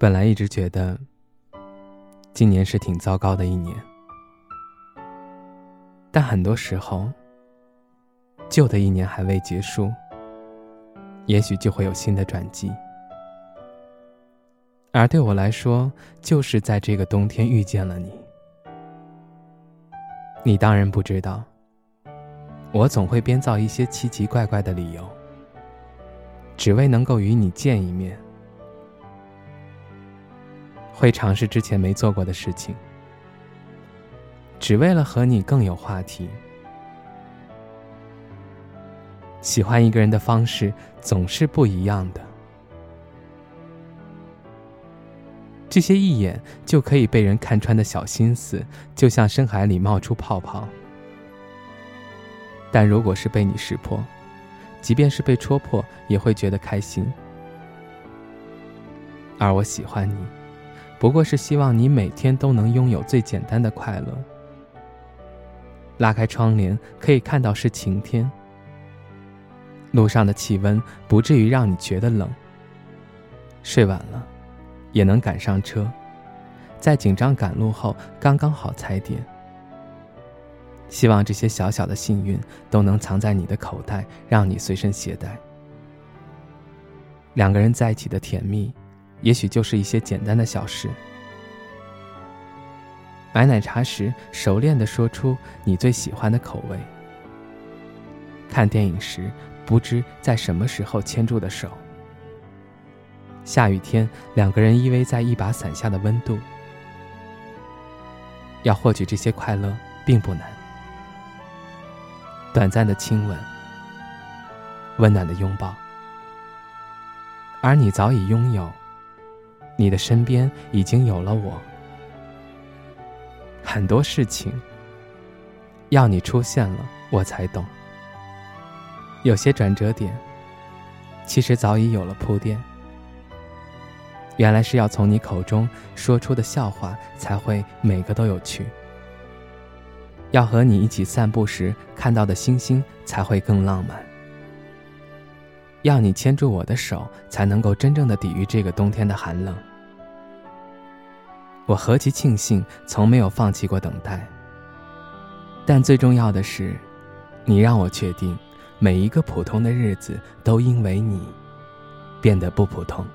本来一直觉得，今年是挺糟糕的一年，但很多时候，旧的一年还未结束，也许就会有新的转机。而对我来说，就是在这个冬天遇见了你。你当然不知道，我总会编造一些奇奇怪怪的理由，只为能够与你见一面。会尝试之前没做过的事情，只为了和你更有话题。喜欢一个人的方式总是不一样的，这些一眼就可以被人看穿的小心思，就像深海里冒出泡泡。但如果是被你识破，即便是被戳破，也会觉得开心。而我喜欢你。不过是希望你每天都能拥有最简单的快乐。拉开窗帘，可以看到是晴天。路上的气温不至于让你觉得冷。睡晚了，也能赶上车，在紧张赶路后刚刚好踩点。希望这些小小的幸运都能藏在你的口袋，让你随身携带。两个人在一起的甜蜜。也许就是一些简单的小事。买奶茶时，熟练的说出你最喜欢的口味；看电影时，不知在什么时候牵住的手；下雨天，两个人依偎在一把伞下的温度。要获取这些快乐并不难，短暂的亲吻，温暖的拥抱，而你早已拥有。你的身边已经有了我，很多事情要你出现了，我才懂。有些转折点，其实早已有了铺垫。原来是要从你口中说出的笑话，才会每个都有趣。要和你一起散步时看到的星星，才会更浪漫。要你牵住我的手，才能够真正的抵御这个冬天的寒冷。我何其庆幸，从没有放弃过等待。但最重要的是，你让我确定，每一个普通的日子都因为你，变得不普通。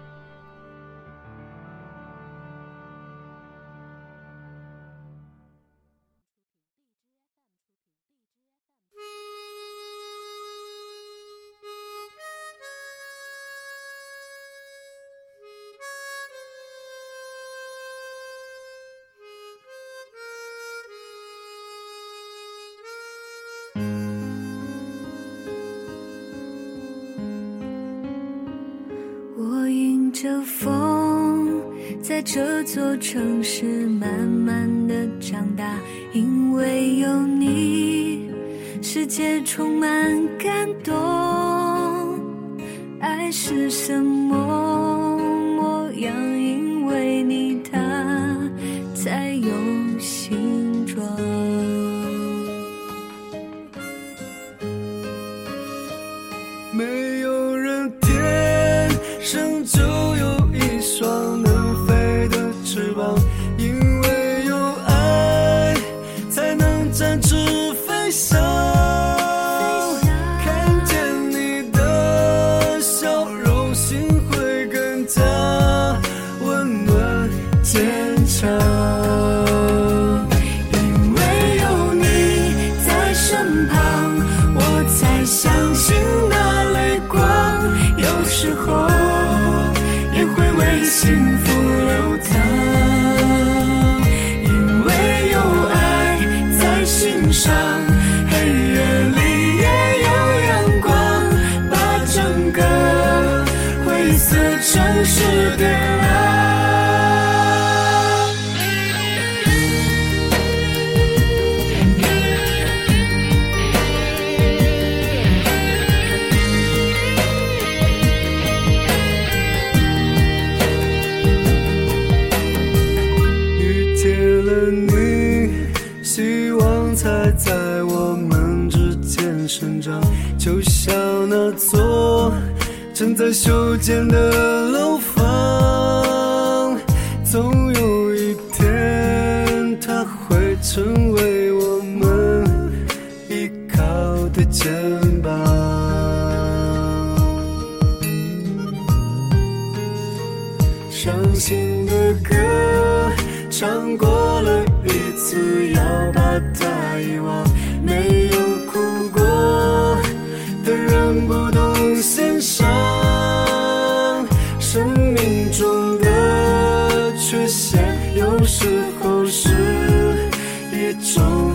着风，在这座城市慢慢的长大，因为有你，世界充满感动。爱是什么模样？因为你，它才有形状。只飞翔。在修建的楼房，总有一天，它会成为我们依靠的肩膀。伤心的歌唱过了一次，要把它遗忘。没有哭过的人不懂欣赏，都是一种